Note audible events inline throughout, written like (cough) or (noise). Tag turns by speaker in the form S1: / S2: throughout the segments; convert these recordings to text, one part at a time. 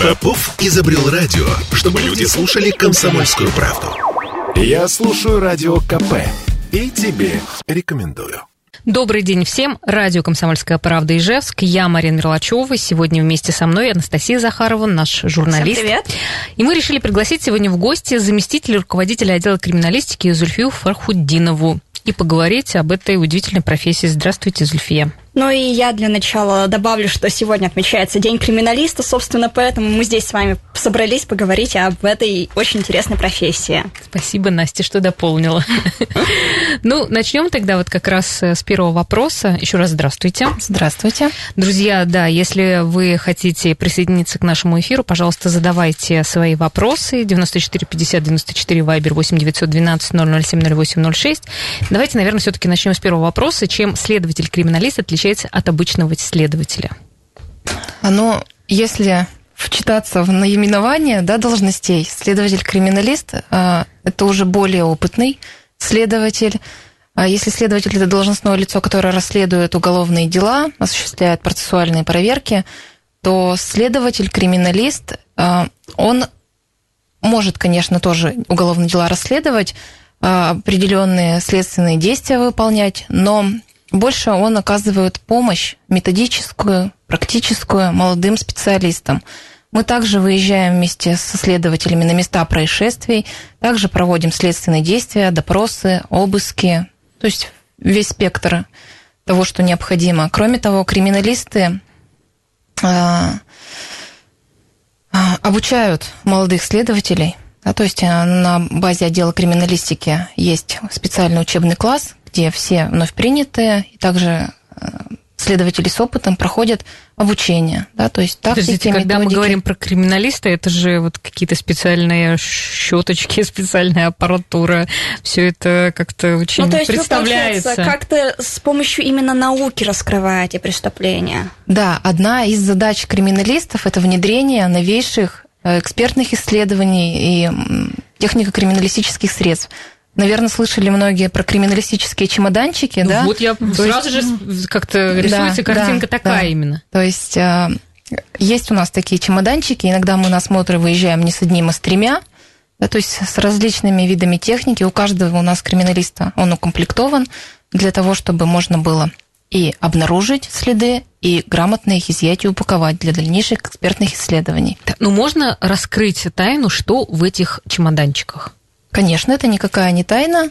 S1: Попов изобрел радио, чтобы люди слушали комсомольскую правду. Я слушаю радио КП и тебе рекомендую.
S2: Добрый день всем. Радио «Комсомольская правда» Ижевск. Я Марина Мерлачева. Сегодня вместе со мной Анастасия Захарова, наш журналист.
S3: Всем привет.
S2: И мы решили пригласить сегодня в гости заместителя руководителя отдела криминалистики Зульфию Фархуддинову и поговорить об этой удивительной профессии. Здравствуйте, Зульфия.
S3: Ну и я для начала добавлю, что сегодня отмечается День криминалиста, собственно, поэтому мы здесь с вами собрались поговорить об этой очень интересной профессии.
S2: Спасибо, Настя, что дополнила. (laughs) Ну, начнем тогда вот как раз с первого вопроса. Еще раз здравствуйте.
S4: Здравствуйте.
S2: Друзья, да, если вы хотите присоединиться к нашему эфиру, пожалуйста, задавайте свои вопросы. 94 50 94 Вайбер 8 912 007 08 06. Давайте, наверное, все-таки начнем с первого вопроса. Чем следователь-криминалист отличается от обычного следователя?
S4: Оно, если вчитаться в наименование да, должностей, следователь-криминалист а, это уже более опытный следователь. А если следователь это должностное лицо, которое расследует уголовные дела, осуществляет процессуальные проверки, то следователь-криминалист, а, он может, конечно, тоже уголовные дела расследовать, определенные следственные действия выполнять, но больше он оказывает помощь методическую, практическую молодым специалистам. Мы также выезжаем вместе со следователями на места происшествий, также проводим следственные действия, допросы, обыски, то есть весь спектр того, что необходимо. Кроме того, криминалисты а, а, обучают молодых следователей, да, то есть а, на базе отдела криминалистики есть специальный учебный класс, где все вновь принятые, и также э, следователи с опытом проходят обучение, да, то есть тактики,
S2: Подождите, когда мы говорим про криминалиста, это же вот какие-то специальные щеточки, (laughs) специальная аппаратура, все это как-то очень
S3: ну, то есть
S2: представляется.
S3: Вы, как-то с помощью именно науки раскрываете преступления.
S4: Да, одна из задач криминалистов это внедрение новейших э, экспертных исследований и технико-криминалистических средств Наверное, слышали многие про криминалистические чемоданчики,
S2: ну,
S4: да?
S2: Вот я То сразу есть... же как-то рисуется да, картинка да, такая да. именно.
S4: То есть а, есть у нас такие чемоданчики, иногда мы на осмотры выезжаем не с одним, а с тремя, да, то есть с различными видами техники. У каждого у нас криминалиста он укомплектован для того, чтобы можно было и обнаружить следы, и грамотно их изъять и упаковать для дальнейших экспертных исследований.
S2: Ну, можно раскрыть тайну, что в этих чемоданчиках?
S4: Конечно, это никакая не тайна.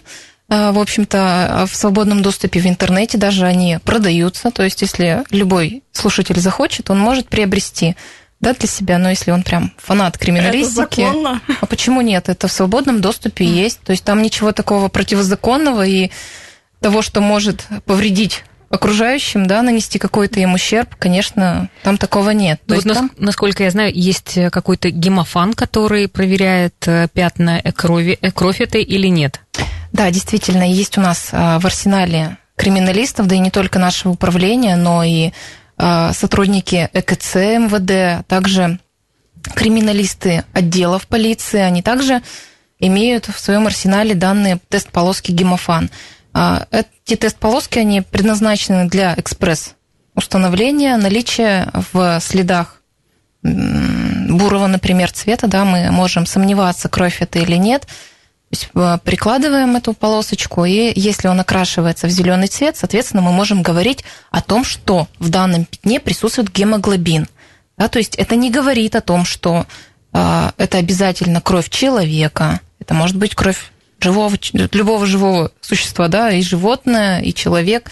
S4: А, в общем-то, в свободном доступе в интернете даже они продаются. То есть, если любой слушатель захочет, он может приобрести да, для себя, но если он прям фанат криминалистики.
S3: Это законно.
S4: А почему нет? Это в свободном доступе mm. есть. То есть там ничего такого противозаконного и того, что может повредить окружающим, да, нанести какой-то им ущерб, конечно, там такого нет.
S2: Ну, вот там... Насколько я знаю, есть э, какой-то гемофан, который проверяет э, пятна крови, э, кровь это или нет?
S4: Да, действительно, есть у нас в арсенале криминалистов, да и не только нашего управления, но и сотрудники ЭКЦ МВД, а также криминалисты отделов полиции, они также имеют в своем арсенале данные тест-полоски гемофан. А, эти тест-полоски, они предназначены для экспресс-установления наличия в следах бурого, например, цвета, да, мы можем сомневаться, кровь это или нет. Э, прикладываем эту полосочку, и если он окрашивается в зеленый цвет, соответственно, мы можем говорить о том, что в данном пятне присутствует гемоглобин. Да, то есть это не говорит о том, что э, это обязательно кровь человека, это может быть кровь живого, любого живого существа, да, и животное, и человек,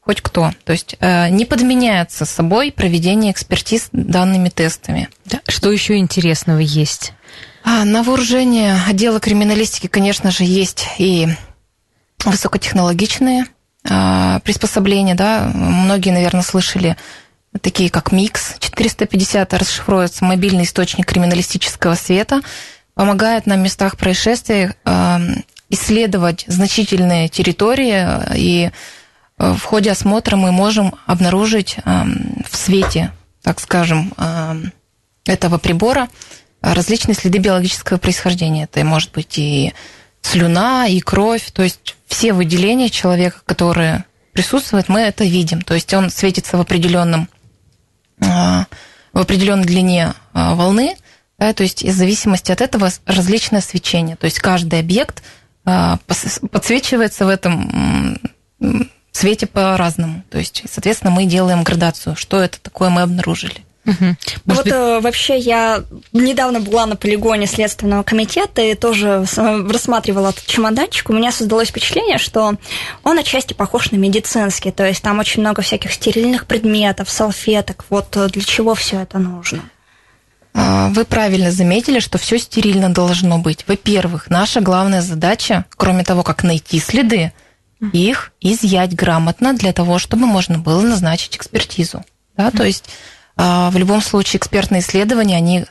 S4: хоть кто. То есть э, не подменяется собой проведение экспертиз данными тестами.
S2: Да. Что еще интересного есть?
S4: А, на вооружение отдела криминалистики, конечно же, есть и высокотехнологичные а, приспособления, да, многие, наверное, слышали такие как МИКС 450 расшифруется мобильный источник криминалистического света помогает на местах происшествий эм, исследовать значительные территории, и э, в ходе осмотра мы можем обнаружить эм, в свете, так скажем, эм, этого прибора различные следы биологического происхождения. Это может быть и слюна, и кровь, то есть все выделения человека, которые присутствуют, мы это видим. То есть он светится в определенном э, в определенной длине волны, да, то есть в зависимости от этого различное свечение. То есть каждый объект а, подсвечивается в этом цвете по-разному. То есть, соответственно, мы делаем градацию, что это такое мы обнаружили.
S3: Угу. вот быть... э, вообще я недавно была на полигоне Следственного комитета и тоже рассматривала этот чемоданчик. У меня создалось впечатление, что он отчасти похож на медицинский. То есть там очень много всяких стерильных предметов, салфеток. Вот э, для чего все это нужно?
S4: А, вы правильно заметили, что все стерильно должно быть. Во-первых, наша главная задача, кроме того, как найти следы, их изъять грамотно для того, чтобы можно было назначить экспертизу. Да? То есть а, в любом случае экспертные исследования, они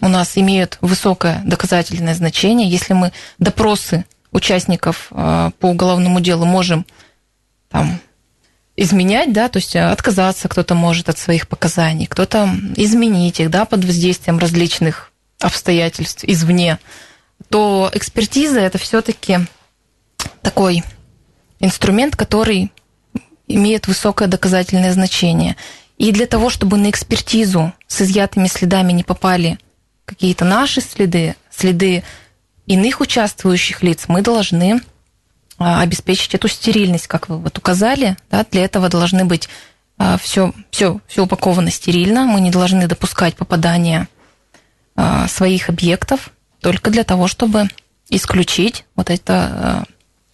S4: у нас имеют высокое доказательное значение. Если мы допросы участников а, по уголовному делу можем там, изменять, да, то есть отказаться кто-то может от своих показаний, кто-то изменить их, да, под воздействием различных обстоятельств извне, то экспертиза это все-таки такой инструмент, который имеет высокое доказательное значение. И для того, чтобы на экспертизу с изъятыми следами не попали какие-то наши следы, следы иных участвующих лиц, мы должны обеспечить эту стерильность, как вы вот указали. Да, для этого должны быть все, все, все упаковано стерильно. Мы не должны допускать попадания а, своих объектов только для того, чтобы исключить вот это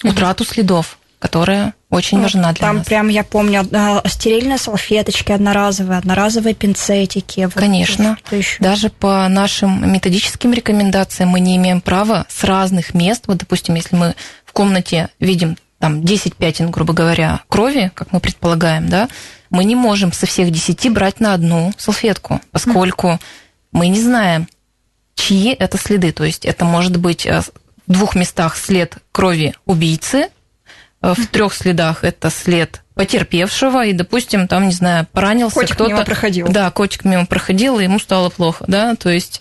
S4: а, утрату следов которая очень ну, важна для
S3: там
S4: нас.
S3: Там прям, я помню, стерильные салфеточки одноразовые, одноразовые пинцетики.
S4: Конечно. Вот, Даже по нашим методическим рекомендациям мы не имеем права с разных мест, вот, допустим, если мы в комнате видим там 10 пятен, грубо говоря, крови, как мы предполагаем, да, мы не можем со всех 10 брать на одну салфетку, поскольку mm. мы не знаем, чьи это следы. То есть это может быть э, в двух местах след крови убийцы, в трех следах это след потерпевшего, и, допустим, там, не знаю, поранился
S3: котик
S4: кто-то.
S3: Мимо проходил.
S4: Да, котик мимо проходил, и ему стало плохо, да, то есть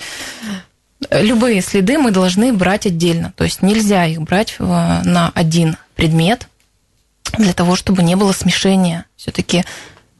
S4: любые следы мы должны брать отдельно, то есть нельзя их брать на один предмет для того, чтобы не было смешения. Все-таки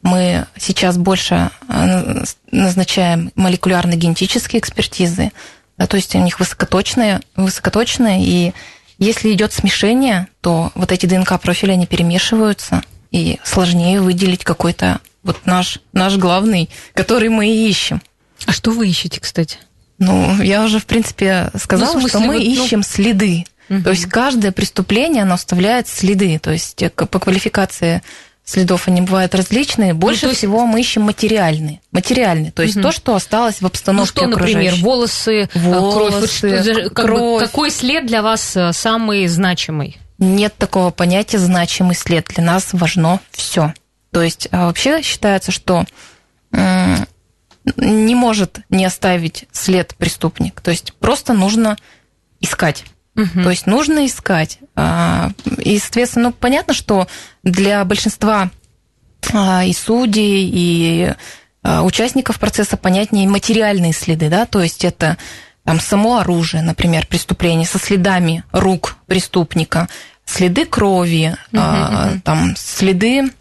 S4: мы сейчас больше э, назначаем молекулярно-генетические экспертизы, да, то есть у них высокоточные, высокоточные и если идет смешение, то вот эти ДНК-профили, они перемешиваются, и сложнее выделить какой-то вот наш, наш главный, который мы и ищем.
S2: А что вы ищете, кстати?
S4: Ну, я уже, в принципе, сказала, ну, смысле, что мы вот, ну... ищем следы. Угу. То есть каждое преступление, оно оставляет следы. То есть э, по квалификации следов они бывают различные. Ну, Больше ну, есть... всего мы ищем материальные. Материальные, то есть угу. то, что осталось в обстановке
S2: Ну что, например, волосы, волосы кровь. Как кровь. Бы, какой след для вас э, самый значимый?
S4: Нет такого понятия значимый след. Для нас важно все. То есть а вообще считается, что не может не оставить след преступник. То есть просто нужно искать. Угу. То есть нужно искать. А, и, соответственно, ну, понятно, что для большинства а, и судей, и а, участников процесса понятнее материальные следы, да, то есть это там само оружие, например, преступление со следами рук преступника, следы крови, угу, угу. там следы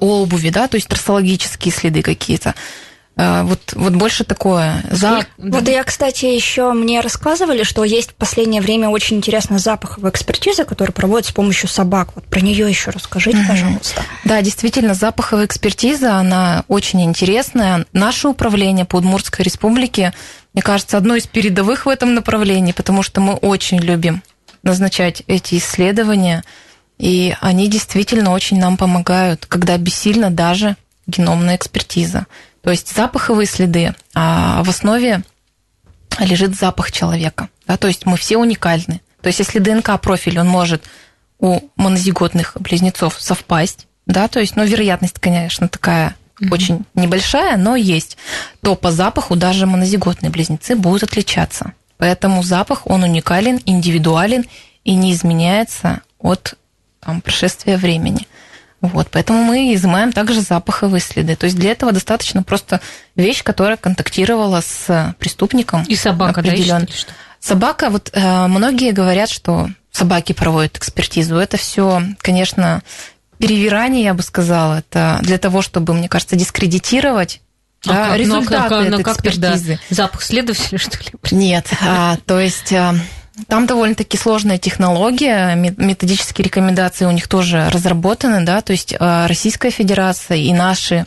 S4: обуви, да, то есть трассологические следы какие-то. А, вот, вот больше такое.
S3: За... Вот я, кстати, еще мне рассказывали, что есть в последнее время очень интересная запаховая экспертиза, которая проводится с помощью собак. Вот про нее еще расскажите, mm-hmm. пожалуйста.
S4: Да, действительно, запаховая экспертиза, она очень интересная. Наше управление по Удмуртской республике, мне кажется, одно из передовых в этом направлении, потому что мы очень любим назначать эти исследования, и они действительно очень нам помогают, когда бессильно даже геномная экспертиза. То есть запаховые следы, а в основе лежит запах человека. Да, то есть мы все уникальны. То есть если ДНК-профиль, он может у монозиготных близнецов совпасть, да, то есть, ну, вероятность, конечно, такая mm-hmm. очень небольшая, но есть, то по запаху даже монозиготные близнецы будут отличаться. Поэтому запах, он уникален, индивидуален и не изменяется от там, прошествия времени. Вот, поэтому мы изымаем также запаховые следы. То есть для этого достаточно просто вещь, которая контактировала с преступником.
S2: И собака, да, что?
S4: Собака, вот э, многие говорят, что собаки проводят экспертизу. Это все, конечно, перевирание, я бы сказала. Это для того, чтобы, мне кажется, дискредитировать да,
S2: как?
S4: результаты
S2: ну, а,
S4: этой
S2: ну, как тогда?
S4: экспертизы.
S2: Запах следователя, (laughs) что ли?
S4: Нет, а, то есть а, там довольно-таки сложная технология, ме- методические рекомендации у них тоже разработаны, да, то есть а, Российская Федерация и наши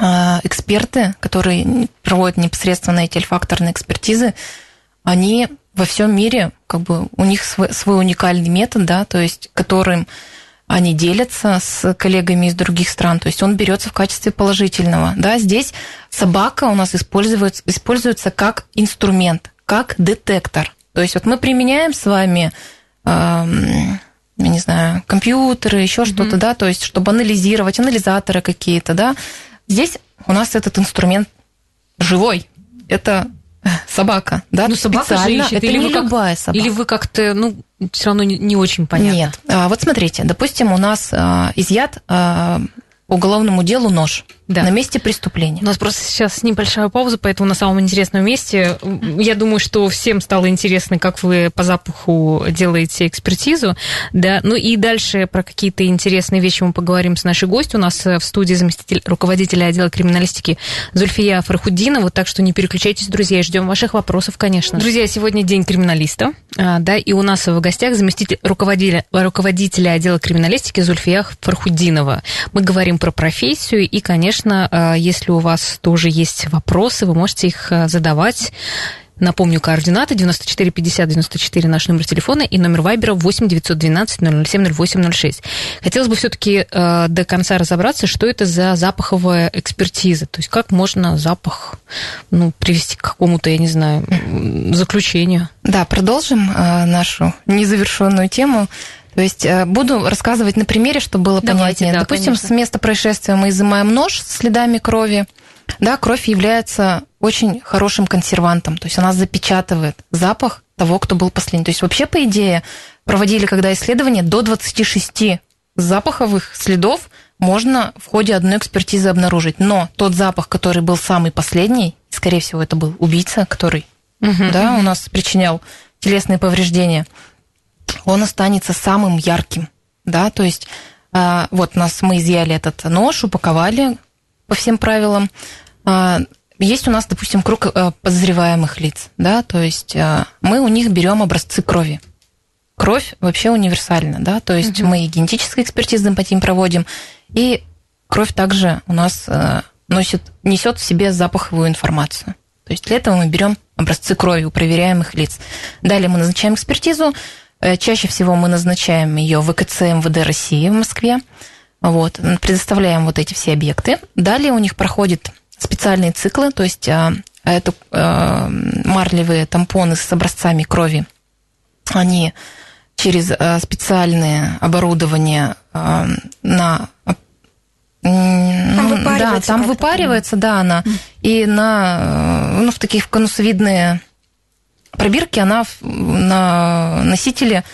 S4: а, эксперты, которые проводят непосредственно эти альфакторные экспертизы, они во всем мире, как бы у них свой, свой уникальный метод, да, то есть которым они делятся с коллегами из других стран, то есть он берется в качестве положительного. Да, здесь собака у нас используется, используется как инструмент, как детектор. То есть вот мы применяем с вами, я не знаю, компьютеры, еще mm-hmm. что-то, да, то есть чтобы анализировать, анализаторы какие-то, да. Здесь у нас этот инструмент живой. Это собака, да,
S2: ну, собака же ищет,
S4: это
S2: или
S4: не
S2: как,
S4: любая собака.
S2: Или вы как-то, ну, все равно не, не очень понятно.
S4: Нет. А, вот смотрите, допустим, у нас а, изъят а, по уголовному делу нож
S2: Да.
S4: на месте преступления.
S2: У нас просто сейчас небольшая пауза, поэтому на самом интересном месте. Я думаю, что всем стало интересно, как вы по запаху делаете экспертизу. Да? Ну и дальше про какие-то интересные вещи мы поговорим с нашей гостью. У нас в студии заместитель руководителя отдела криминалистики Зульфия Фархудинова. Так что не переключайтесь, друзья, и ждем ваших вопросов, конечно. Друзья, сегодня день криминалиста. а, Да, и у нас в гостях заместитель руководителя, руководителя отдела криминалистики Зульфия Фархудинова. Мы говорим про профессию и, конечно, конечно, если у вас тоже есть вопросы, вы можете их э, задавать. Напомню, координаты 94 50 94 наш номер телефона и номер вайбера 8 912 007 0806. Хотелось бы все-таки э, до конца разобраться, что это за запаховая экспертиза. То есть как можно запах ну, привести к какому-то, я не знаю, заключению.
S4: Да, продолжим э, нашу незавершенную тему. То есть э, буду рассказывать на примере, чтобы было
S2: Давайте,
S4: понятнее.
S2: да,
S4: Допустим,
S2: конечно.
S4: с места происшествия мы изымаем нож с следами крови. Да, кровь является очень хорошим консервантом, то есть она запечатывает запах того, кто был последний. То есть вообще, по идее, проводили когда исследования, до 26 запаховых следов можно в ходе одной экспертизы обнаружить. Но тот запах, который был самый последний, скорее всего, это был убийца, который да, у нас причинял телесные повреждения, он останется самым ярким, да, то есть а, вот у нас мы изъяли этот нож, упаковали по всем правилам. А, Есть у нас, допустим, круг а, подозреваемых лиц, да, то есть а, мы у них берем образцы крови. Кровь вообще универсальна, да, то есть
S2: Мгм.
S4: мы и генетические экспертизы по ним проводим, и кровь также у нас а, носит, несет в себе запаховую информацию. То есть для этого мы берем образцы крови у проверяемых лиц. Далее мы назначаем экспертизу. Э, Чаще всего мы назначаем ее в ВКЦ МВД России в Москве. Вот, предоставляем вот эти все объекты. Далее у них проходят специальные циклы, то есть а, это а, марлевые тампоны с образцами крови. Они через а, специальное оборудование на
S3: Там
S4: ну,
S3: выпаривается
S4: да, там выпаривается, да, она. И на, э, ну, в таких конусовидные пробирки она на носителе,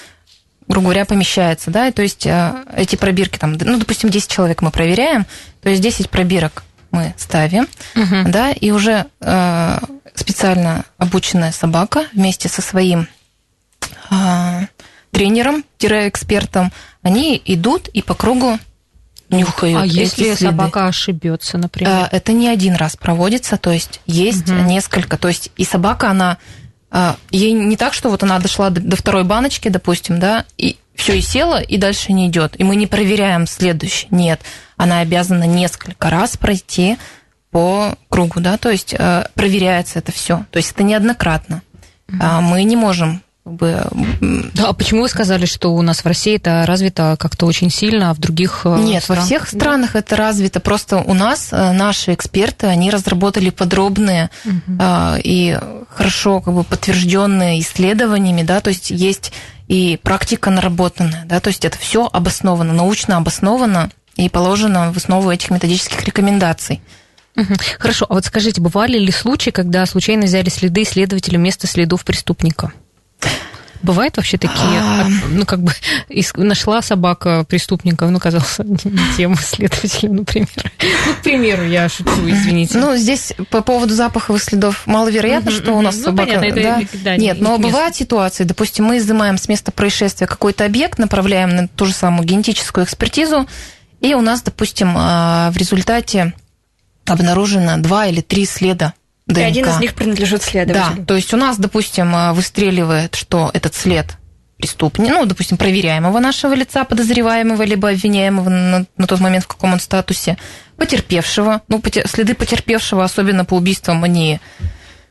S4: грубо говоря, помещается, да, и то есть э, эти пробирки, там, ну, допустим, 10 человек мы проверяем, то есть 10 пробирок мы ставим,
S2: Мгм.
S4: да, и уже э, специально обученная собака вместе со своим э, тренером-экспертом, они идут и по кругу нюхают.
S2: А если
S4: следы.
S2: собака ошибется, например?
S4: Это не один раз проводится, то есть есть
S2: Мгм.
S4: несколько, то есть и собака, она ей не так, что вот она дошла до, до второй баночки, допустим, да, и все и села, и дальше не идет, и мы не проверяем следующий. Нет, она обязана несколько раз пройти по кругу, да, то есть э, проверяется это все, то есть это неоднократно. А Мы не можем как бы,
S2: Да, а почему вы сказали, что у нас в России это развито как-то очень сильно, а в других э,
S4: Нет, во
S2: странах-
S4: всех странах это развито. Просто у нас э, наши эксперты, они разработали подробные а, и хорошо как бы подтвержденные исследованиями, да, то есть есть и практика наработанная, да, то есть это все обосновано, научно обосновано и положено в основу этих методических рекомендаций.
S2: Хорошо, а вот скажите, бывали ли случаи, когда случайно взяли следы исследователя вместо следов преступника? Бывают вообще такие,
S4: А.
S2: ну, как бы, нашла собака преступника, он оказался (laughs) не тем следователем, например. Ну, к примеру, я шучу, извините.
S4: Ну, здесь по поводу запаховых следов маловероятно, что у нас.
S2: Ну,
S4: собака...
S2: понятно, это,
S4: да? Нет,
S2: не-
S4: но бывают ситуации, допустим, мы изымаем с места происшествия какой-то объект, направляем на ту же самую генетическую экспертизу, и у нас, допустим, а, в результате обнаружено два или три следа ДНК. И
S3: один из них принадлежит следователю.
S4: Да, то есть у нас, допустим, э, выстреливает, что этот след преступника, ну, допустим, проверяемого нашего лица, подозреваемого либо обвиняемого на, на тот момент, в каком он статусе, потерпевшего. Ну, потер, следы потерпевшего, особенно по убийствам, они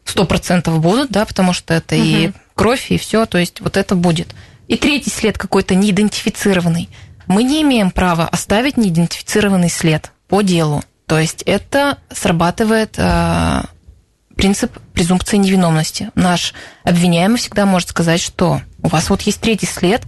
S4: сто процентов будут, да, потому что это угу. и кровь, и все, то есть вот это будет. И третий след какой-то неидентифицированный. Мы не имеем права оставить неидентифицированный след по делу. То есть это срабатывает э, принцип презумпции невиновности. Наш обвиняемый всегда может сказать, что у вас вот есть третий след,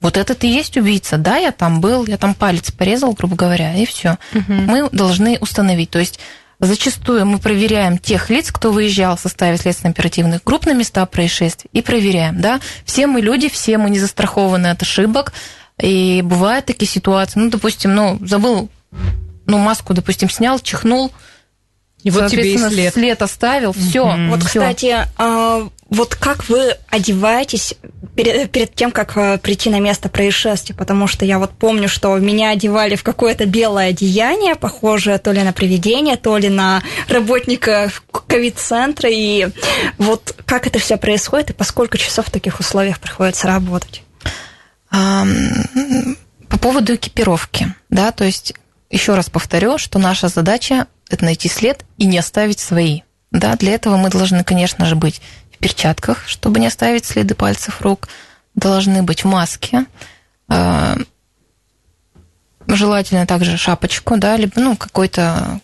S4: вот этот и есть убийца. Да, я там был, я там палец порезал, грубо говоря, и все. Угу. Мы должны установить. То есть зачастую мы проверяем тех лиц, кто выезжал в составе следственно-оперативных групп на места происшествий, и проверяем, да. Все мы люди, все мы не застрахованы от ошибок, и бывают такие ситуации, ну, допустим, ну, забыл, ну, маску, допустим, снял, чихнул,
S2: и вот тебе и след.
S4: след оставил, все. Mm-hmm.
S3: Вот, всё. кстати, а, вот как вы одеваетесь перед, перед тем, как а, прийти на место происшествия? Потому что я вот помню, что меня одевали в какое-то белое одеяние, похожее то ли на привидение, то ли на работника ковид-центра. И вот как это все происходит и по сколько часов в таких условиях приходится работать?
S4: По поводу экипировки, да, то есть еще раз повторю, что наша задача это найти след и не оставить свои. Да, для этого мы должны, конечно же, быть в перчатках, чтобы не оставить следы пальцев рук, должны быть в маске, а, желательно также шапочку, да, либо ну, какой-то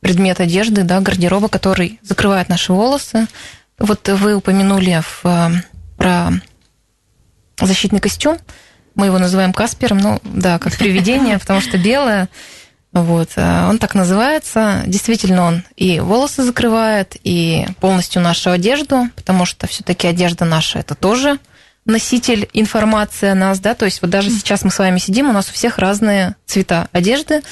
S4: предмет одежды, да, гардероба, который закрывает наши волосы. Вот вы упомянули в, а, про защитный костюм. Мы его называем Каспером, ну да, как привидение, (laughs) потому что белое. Вот, э, он так называется. Действительно, он и волосы закрывает, и полностью нашу одежду, потому что все-таки одежда наша это тоже носитель информации о нас, да, то есть вот даже сейчас мы с вами сидим, у нас у всех разные цвета одежды,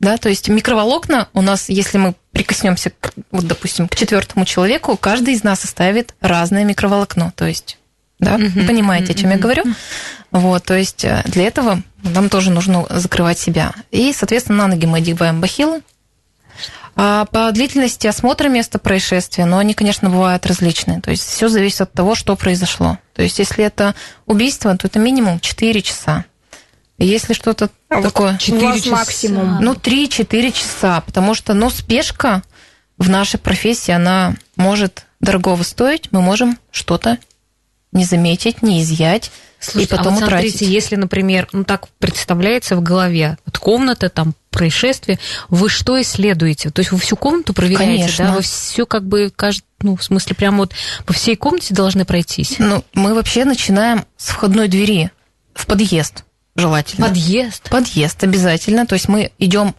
S4: да, то есть микроволокна у нас, если мы прикоснемся, вот, допустим, к четвертому человеку, каждый из нас оставит разное микроволокно, то есть да? Вы понимаете, о чем я говорю? Вот, то есть э, для этого нам тоже нужно закрывать себя. И, соответственно, на ноги мы одеваем бахилы. А по длительности осмотра места происшествия, но они, конечно, бывают различные. То есть все зависит от того, что произошло. То есть если это убийство, то это минимум 4 часа. Если что-то а такое...
S3: 4 часа. максимум.
S4: Ну, 3-4 часа, потому что, ну, спешка в нашей профессии, она может дорогого стоить, мы можем что-то не заметить, не изъять. Слушайте, и потом
S2: а вот смотрите, утратить. если, например, ну так представляется в голове, вот комната, там происшествие, вы что исследуете? То есть вы всю комнату проверяете,
S4: Конечно.
S2: да? Вы все как бы, кажд... ну, в смысле, прям вот по всей комнате должны пройтись?
S4: Ну, мы вообще начинаем с входной двери в подъезд, желательно.
S2: Подъезд?
S4: Подъезд, обязательно. То есть мы идем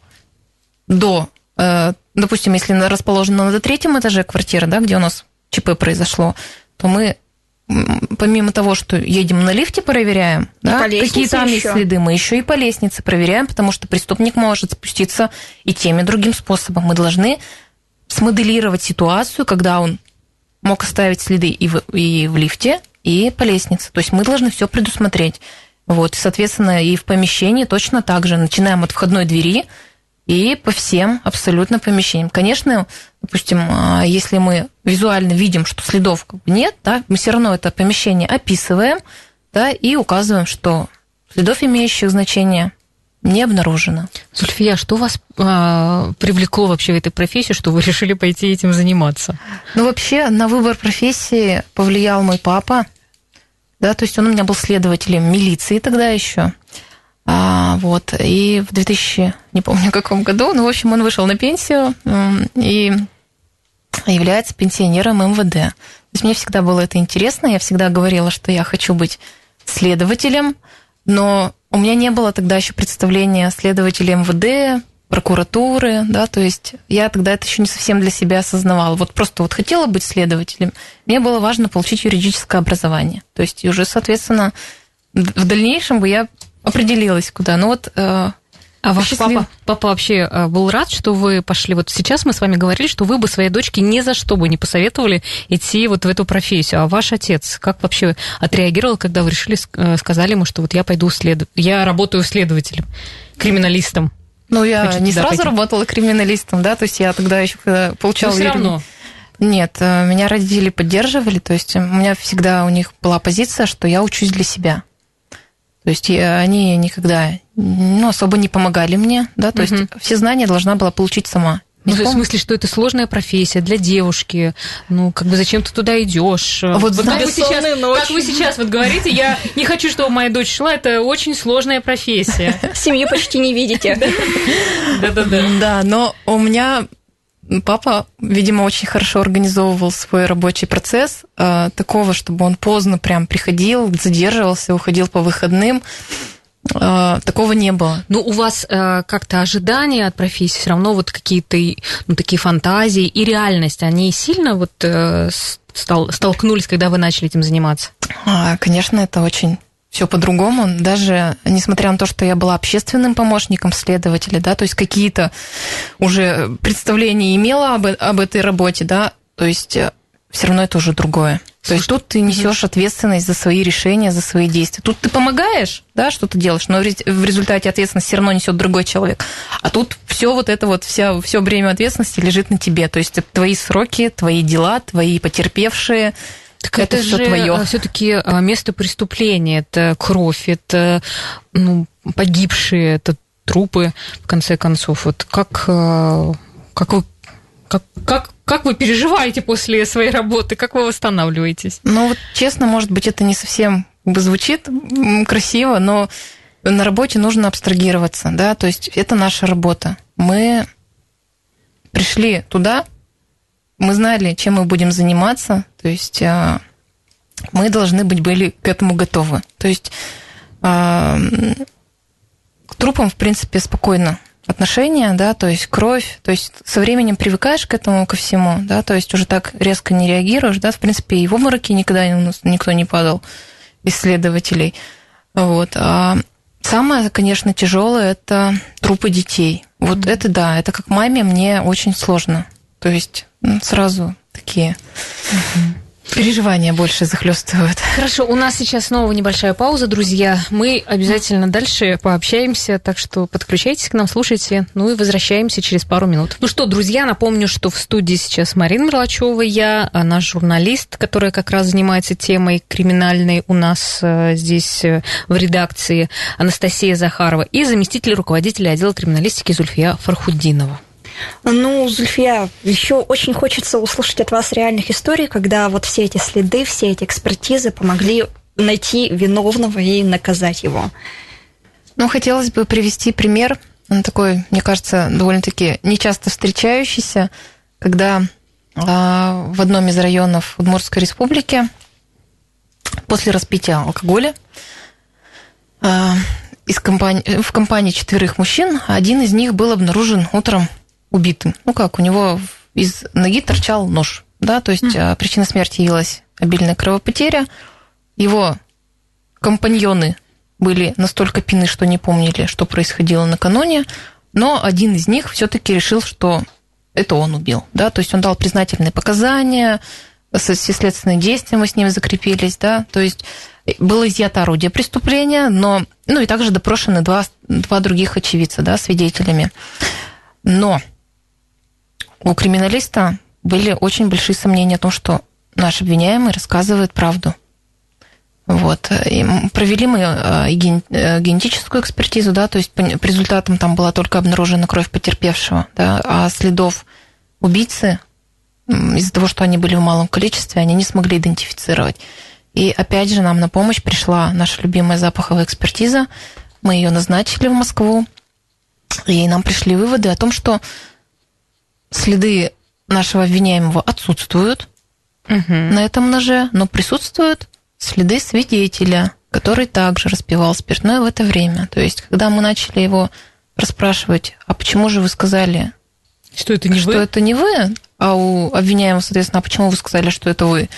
S4: до, э, допустим, если расположена на третьем этаже квартиры, да, где у нас ЧП произошло, то мы помимо того, что едем на лифте, проверяем, да, какие там еще. есть следы, мы еще и по лестнице проверяем, потому что преступник может спуститься и тем, и другим способом. Мы должны смоделировать ситуацию, когда он мог оставить следы и в, и в лифте, и по лестнице. То есть мы должны все предусмотреть. Вот, соответственно, и в помещении точно так же. Начинаем от входной двери, и по всем абсолютно помещениям. Конечно, допустим, а, если мы визуально видим, что следов нет, да, мы все равно это помещение описываем да, и указываем, что следов, имеющих значение, не обнаружено.
S2: Зульфия, что вас э, привлекло вообще в этой профессии, что вы (laughs) решили пойти этим заниматься?
S4: Ну, вообще, на выбор профессии повлиял мой папа. Да, то есть он у меня был следователем милиции тогда еще. А, вот, и в 2000, не помню каком году, ну, в общем, он вышел на пенсию и является пенсионером МВД. То есть мне всегда было это интересно, я всегда говорила, что я хочу быть следователем, но у меня не было тогда еще представления следователя МВД, прокуратуры, да, то есть я тогда это еще не совсем для себя осознавала. Вот просто вот хотела быть следователем, мне было важно получить юридическое образование. То есть уже, соответственно, в дальнейшем бы я определилась куда. Ну вот э,
S2: а ваш папа, папа вообще э, был рад, что вы пошли? Вот сейчас мы с вами говорили, что вы бы своей дочке ни за что бы не посоветовали идти вот в эту профессию. А ваш отец как вообще отреагировал, когда вы решили, э, сказали ему, что вот я пойду след... я работаю следователем, криминалистом?
S4: Ну, я не сразу пойти? работала криминалистом, да, то есть я тогда еще когда получала...
S2: Но все равно.
S4: Нет, э, меня родители поддерживали, то есть у меня всегда у них была позиция, что я учусь для себя. То есть они никогда ну, особо не помогали мне, да, то угу. есть все знания должна была получить сама.
S2: Ну, в смысле, что это сложная профессия для девушки. Ну, как бы зачем ты туда идешь? Вот, вот как, вы сейчас, как вы сейчас вот говорите, я не хочу, чтобы моя дочь шла, это очень сложная профессия.
S3: Семью почти не видите.
S4: Да-да-да. Да, но у меня папа, видимо, очень хорошо организовывал свой рабочий процесс, э, такого, чтобы он поздно прям приходил, задерживался, уходил по выходным. Э, такого не было.
S2: Ну, у вас э, как-то ожидания от профессии, все равно вот какие-то ну, такие фантазии и реальность, они сильно вот э, стал, столкнулись, когда вы начали этим заниматься?
S4: А, конечно, это очень все по-другому. Даже несмотря на то, что я была общественным помощником следователя, да, то есть какие-то уже представления имела об, об этой работе, да, то есть э, все равно это уже другое. То есть тут ты несешь ответственность за свои решения, за свои действия. Тут ты помогаешь, да, что ты делаешь, но в результате ответственность все равно несет другой человек. А тут все вот это вот, вся, все бремя ответственности лежит на тебе. То есть это твои сроки, твои дела, твои потерпевшие,
S2: так это, это же твое. все-таки а, место преступления, это кровь, это ну, погибшие, это трупы, в конце концов. Вот как, а, как вы как, как, как вы переживаете после своей работы? Как вы восстанавливаетесь?
S4: Ну, вот честно, может быть, это не совсем звучит красиво, но на работе нужно абстрагироваться, да, то есть это наша работа. Мы пришли туда, мы знали, чем мы будем заниматься, то есть а, мы должны быть были к этому готовы. То есть а, к трупам, в принципе, спокойно отношения, да, то есть кровь, то есть со временем привыкаешь к этому, ко всему, да, то есть уже так резко не реагируешь, да, в принципе, и в обмороке никогда у нас никто не падал, исследователей, вот. А самое, конечно, тяжелое это трупы детей. Вот mm-hmm. это да, это как маме мне очень сложно, то есть сразу такие. Mm-hmm. Переживания больше захлестывают.
S2: Хорошо, у нас сейчас снова небольшая пауза, друзья. Мы обязательно дальше пообщаемся, так что подключайтесь к нам, слушайте, ну и возвращаемся через пару минут. Ну что, друзья, напомню, что в студии сейчас Марина Мерлачева, я, а наш журналист, которая как раз занимается темой криминальной у нас э, здесь э, в редакции, Анастасия Захарова, и заместитель руководителя отдела криминалистики Зульфия Фархудинова.
S3: Ну, Зульфия, еще очень хочется услышать от вас реальных историй, когда вот все эти следы, все эти экспертизы помогли найти виновного и наказать его.
S4: Ну, хотелось бы привести пример, он такой, мне кажется, довольно-таки нечасто встречающийся, когда а, в одном из районов Удмуртской республики после распития алкоголя а, из компании, в компании четверых мужчин один из них был обнаружен утром убитым. Ну как, у него из ноги торчал нож, да, то есть mm. причина смерти явилась обильная кровопотеря. Его компаньоны были настолько пьяны, что не помнили, что происходило накануне, но один из них все-таки решил, что это он убил, да, то есть он дал признательные показания, все следственные действия мы с ним закрепились, да, то есть было изъято орудие преступления, но, ну и также допрошены два, два других очевидца, да, свидетелями. Но у криминалиста были очень большие сомнения о том, что наш обвиняемый рассказывает правду. Вот. И провели мы э, э, генетическую экспертизу, да, то есть по результатам там была только обнаружена кровь потерпевшего, да, а следов убийцы из-за того, что они были в малом количестве, они не смогли идентифицировать. И опять же нам на помощь пришла наша любимая запаховая экспертиза. Мы ее назначили в Москву, и нам пришли выводы о том, что следы нашего обвиняемого отсутствуют угу. на этом ноже, но присутствуют следы свидетеля, который также распивал спиртное в это время. То есть, когда мы начали его расспрашивать, а почему же вы сказали,
S2: что это не
S4: что
S2: вы?
S4: это не вы, а у обвиняемого, соответственно, а почему вы сказали, что это вы?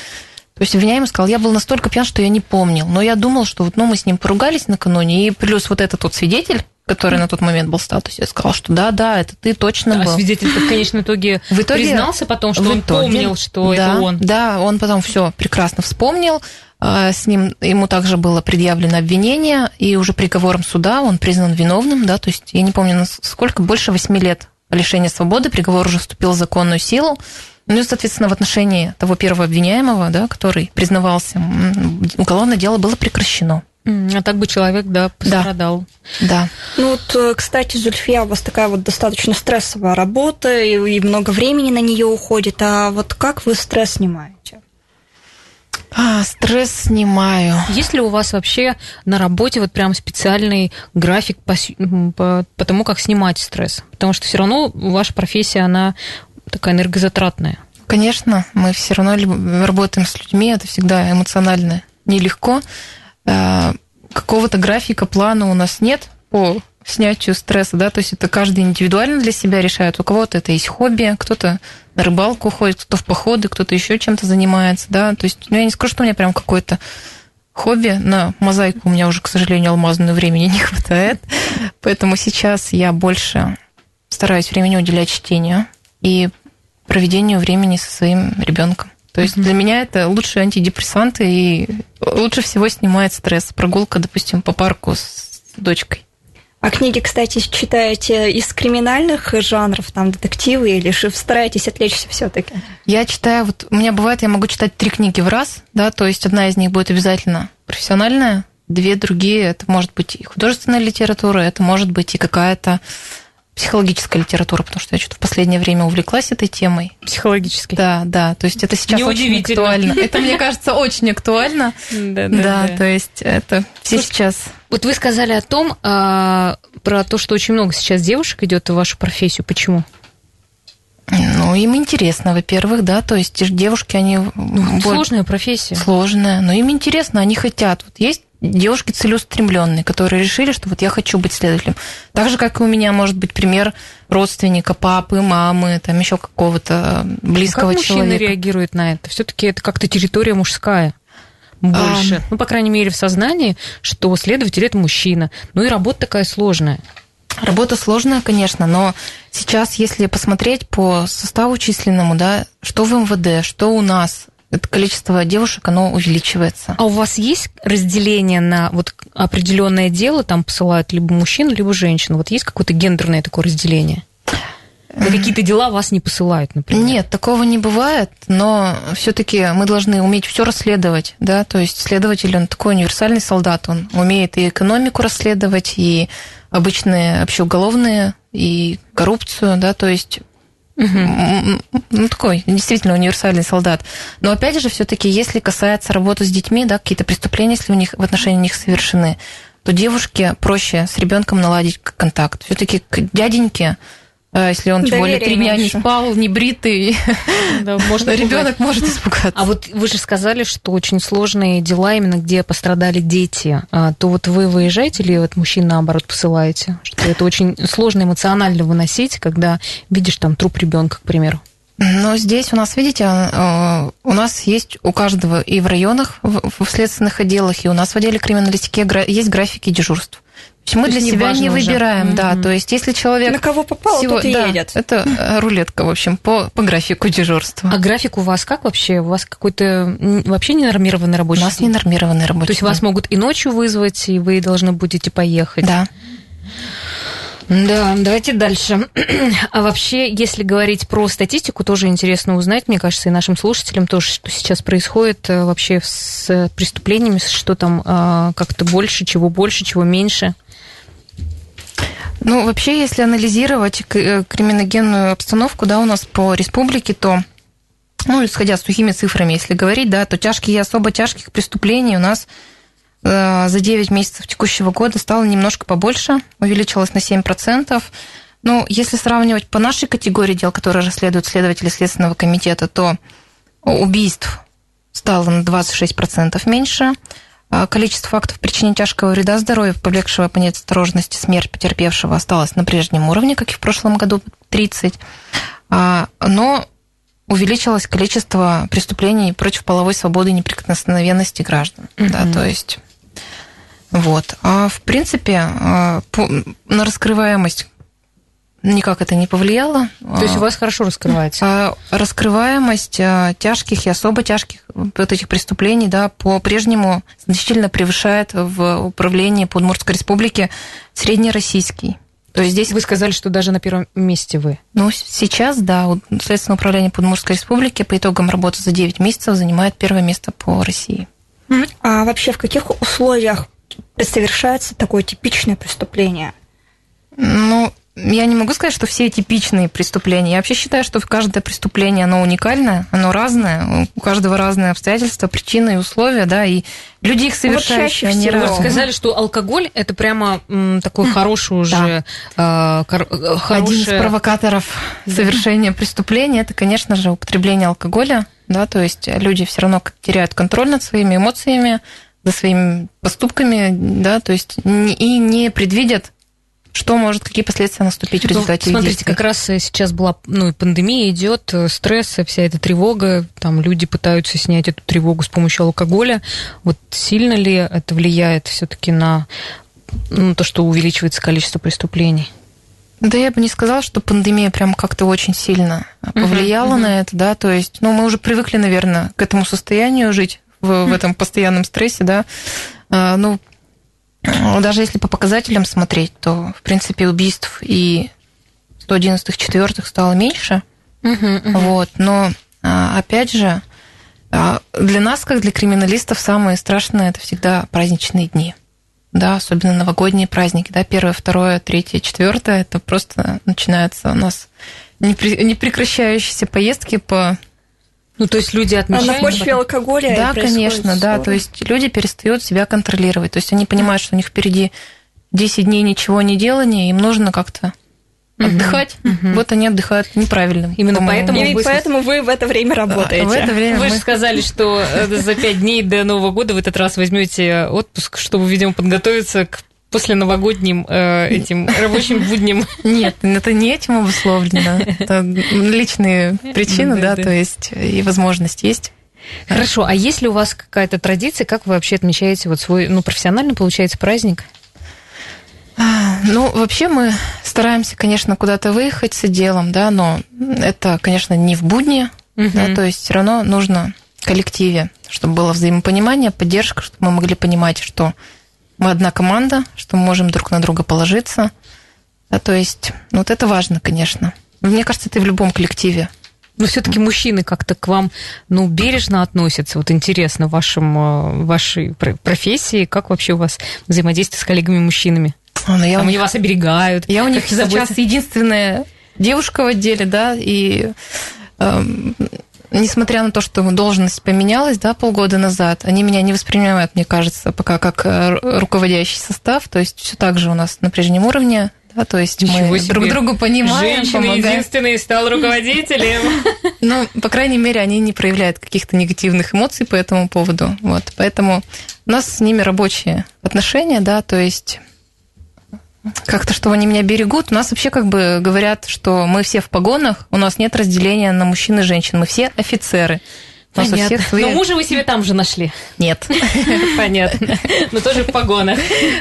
S4: То есть обвиняемый сказал, я был настолько пьян, что я не помнил. Но я думал, что вот, ну, мы с ним поругались накануне, и плюс вот этот вот свидетель, который на тот момент был в статусе, сказал, что да, да, это ты точно
S2: а
S4: был.
S2: свидетель в конечном итоге,
S4: в итоге
S2: признался потом, что он
S4: итоге,
S2: помнил, что
S4: да,
S2: это он.
S4: Да, он потом все прекрасно вспомнил. А, с ним ему также было предъявлено обвинение, и уже приговором суда он признан виновным, да, то есть я не помню, сколько, больше восьми лет лишения свободы, приговор уже вступил в законную силу. Ну и, соответственно, в отношении того первого обвиняемого, да, который признавался, уголовное дело было прекращено.
S2: А так бы человек, да, пострадал.
S4: Да. да.
S3: Ну вот, э, кстати, Зульфия, у вас такая вот достаточно стрессовая работа, и, и много времени на нее уходит. А вот как вы стресс снимаете?
S4: А, стресс снимаю.
S2: Есть ли у вас вообще на работе вот прям специальный график по, по, по тому, как снимать стресс? Потому что все равно ваша профессия, она такая энергозатратная.
S4: Конечно, мы все равно работаем с людьми, это всегда эмоционально нелегко. Э, какого-то графика, плана у нас нет по снятию стресса, да, то есть это каждый индивидуально для себя решает. У кого-то это есть хобби, кто-то на рыбалку ходит, кто в походы, кто-то еще чем-то занимается, да, то есть, ну, я не скажу, что у меня прям какое-то хобби, на мозаику у меня уже, к сожалению, алмазного времени (laughs) не хватает, поэтому сейчас я больше стараюсь времени уделять чтению и проведению времени со своим ребенком. То есть для меня это лучшие антидепрессанты и лучше всего снимает стресс. Прогулка, допустим, по парку с дочкой.
S3: А книги, кстати, читаете из криминальных жанров, там детективы, или же стараетесь отвлечься все-таки?
S4: Я читаю, вот у меня бывает, я могу читать три книги в раз, да, то есть одна из них будет обязательно профессиональная, две другие, это может быть и художественная литература, это может быть и какая-то психологическая литература, потому что я что-то в последнее время увлеклась этой темой.
S2: Психологической.
S4: Да, да. То есть это сейчас очень актуально. Это, мне кажется, очень актуально. Да, да, то есть это все сейчас.
S2: Вот вы сказали о том, а, про то, что очень много сейчас девушек идет в вашу профессию. Почему?
S4: Ну, им интересно, во-первых, да, то есть девушки, они...
S2: Ну, сложная профессия.
S4: Сложная, но им интересно, они хотят. Вот есть девушки целеустремленные, которые решили, что вот я хочу быть следователем. Так же, как и у меня может быть пример родственника, папы, мамы, там еще какого-то близкого
S2: а как
S4: человека.
S2: мужчины реагируют на это? Все-таки это как-то территория мужская больше. А... Ну, по крайней мере, в сознании, что следователь это мужчина. Ну и работа такая сложная.
S4: Работа сложная, конечно, но сейчас, если посмотреть по составу численному, да, что в МВД, что у нас, это количество девушек, оно увеличивается.
S2: А у вас есть разделение на вот определенное дело, там посылают либо мужчин, либо женщин? Вот есть какое-то гендерное такое разделение? На какие-то дела вас не посылают, например?
S4: Нет, такого не бывает, но все-таки мы должны уметь все расследовать, да, то есть следователь, он такой универсальный солдат, он умеет и экономику расследовать, и обычные общеуголовные, и коррупцию, да, то есть Угу. Ну, такой действительно универсальный солдат. Но опять же, все-таки, если касается работы с детьми, да, какие-то преступления, если у них в отношении них совершены, то девушке проще с ребенком наладить контакт. Все-таки к дяденьке если он тем более три дня не спал, не бритый, да, (laughs) ребенок может испугаться.
S2: А вот вы же сказали, что очень сложные дела, именно где пострадали дети. А, то вот вы выезжаете или вот мужчин наоборот посылаете? Что это очень сложно эмоционально выносить, когда видишь там труп ребенка, к примеру.
S4: Но здесь у нас, видите, а, у нас есть у каждого и в районах, в следственных отделах, и у нас в отделе криминалистики есть графики дежурств. То есть мы для себя не выбираем, уже. да. Mm-hmm. То есть если человек...
S3: На кого попал, всего, тот и да, едет.
S4: Это э, рулетка, в общем, по, по графику дежурства.
S2: А график у вас как вообще? У вас какой-то вообще ненормированный рабочий
S4: У нас день? ненормированный рабочий
S2: То есть день. вас могут и ночью вызвать, и вы должны будете поехать?
S4: Да.
S2: Да, давайте дальше. (clears throat) А вообще, если говорить про статистику, тоже интересно узнать, мне кажется, и нашим слушателям тоже, что сейчас происходит э, вообще с преступлениями, что там а, как-то больше, чего больше, чего меньше.
S4: Ну, вообще, если анализировать э, криминогенную обстановку, да, у нас по республике, то, ну, исходя с сухими цифрами, если говорить, да, то тяжкие и особо тяжких преступлений у нас э, за 9 месяцев текущего года стало немножко побольше, увеличилось на 7%. Ну, если сравнивать по нашей категории дел, которые расследуют следователи Следственного комитета, то убийств стало на 26% меньше, количество фактов причинения тяжкого вреда здоровью, повлекшего по неосторожности смерть потерпевшего, осталось на прежнем уровне, как и в прошлом году, 30. А, но увеличилось количество преступлений против половой свободы и неприкосновенности граждан. Mm-hmm. Да, то есть Вот. А в принципе, э, на раскрываемость никак это не повлияло.
S2: То есть у вас хорошо раскрывается?
S4: А, раскрываемость а, тяжких и особо тяжких вот этих преступлений, да, по-прежнему значительно превышает в управлении Подмурской республики среднероссийский.
S2: То есть здесь вы сказали, что даже на первом месте вы?
S4: Ну, сейчас, да, Следственное управление Подмурской республики по итогам работы за 9 месяцев занимает первое место по России.
S3: А вообще в каких условиях совершается такое типичное преступление?
S4: Ну, я не могу сказать, что все типичные преступления. Я вообще считаю, что каждое преступление, оно уникальное, оно разное, у каждого разные обстоятельства, причины и условия, да, и люди их совершают. Вот
S2: они Вы сказали, что алкоголь – это прямо м, такой хороший уже… Да.
S4: Э, кор, хороший... Один из провокаторов совершения преступления – это, конечно же, употребление алкоголя, да, то есть люди все равно теряют контроль над своими эмоциями, за своими поступками, да, то есть и не предвидят что может, какие последствия наступить в ну, результате
S2: ну, Смотрите, как раз сейчас была, ну, и пандемия идет, э, стресс, вся эта тревога, там люди пытаются снять эту тревогу с помощью алкоголя. Вот сильно ли это влияет все-таки на ну, то, что увеличивается количество преступлений?
S4: Да я бы не сказала, что пандемия прям как-то очень сильно повлияла uh-huh, uh-huh. на это, да, то есть, ну, мы уже привыкли, наверное, к этому состоянию жить в, в этом постоянном стрессе, да, а, ну, даже если по показателям смотреть, то, в принципе, убийств и 111-х, 4 стало меньше. Угу, угу. Вот, но, а, опять же, а, для нас, как для криминалистов, самое страшное – это всегда праздничные дни. Да, особенно новогодние праздники, да, первое, второе, третье, четвертое, это просто начинаются у нас непрекращающиеся поездки по
S2: ну, то есть люди отмечают...
S3: А на почве алкоголя
S4: Да, конечно, да. То есть люди перестают себя контролировать. То есть они понимают, что у них впереди 10 дней ничего не делания, им нужно как-то отдыхать. Угу. Вот они отдыхают неправильно.
S3: Именно поэтому и вы... поэтому вы в это время работаете.
S2: в это время вы мы... же сказали, что э, за пять дней до Нового года в этот раз возьмете отпуск, чтобы, видимо, подготовиться к после новогодним э, этим рабочим будням.
S4: Нет, это не этим обусловлено. Это личные причины, да, то есть и возможность есть.
S2: Хорошо, а есть ли у вас какая-то традиция, как вы вообще отмечаете вот свой, ну, профессиональный, получается, праздник?
S4: А, ну, вообще мы стараемся, конечно, куда-то выехать с делом, да, но это, конечно, не в будни, угу. да, то есть все равно нужно коллективе, чтобы было взаимопонимание, поддержка, чтобы мы могли понимать, что мы одна команда, что мы можем друг на друга положиться. Да, то есть, ну, вот это важно, конечно. Мне кажется, это в любом коллективе.
S2: Но все-таки мужчины как-то к вам, ну, бережно относятся. Вот интересно, в вашем, э, вашей профессии, как вообще у вас взаимодействие с коллегами-мужчинами? А, ну, я Там они вас оберегают.
S4: Я у них сейчас единственная девушка в отделе, да, и э, несмотря на то, что должность поменялась, да, полгода назад, они меня не воспринимают, мне кажется, пока как э, руководящий состав, то есть все так же у нас на прежнем уровне, да, то есть Ничего мы себе. друг друга понимаем,
S2: Женщина помогаем. единственный стал руководителем. (laughs)
S4: Ну, по крайней мере, они не проявляют каких-то негативных эмоций по этому поводу. Вот, поэтому у нас с ними рабочие отношения, да, то есть как-то, что они меня берегут. У нас вообще как бы говорят, что мы все в погонах, у нас нет разделения на мужчин и женщин, мы все офицеры.
S2: Понятно. Свои... Но мужа вы себе там же нашли.
S4: Нет. (laughs)
S2: Понятно. Но тоже в погонах.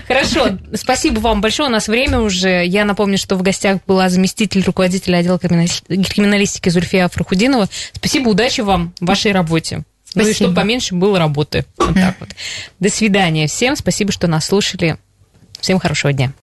S2: Хорошо. Спасибо вам большое. У нас время уже. Я напомню, что в гостях была заместитель руководителя отдела криминалистики Зульфия Фрахудинова. Спасибо, удачи вам в вашей работе. Спасибо. Ну и чтобы поменьше было работы. Вот так вот. До свидания всем. Спасибо, что нас слушали. Всем хорошего дня.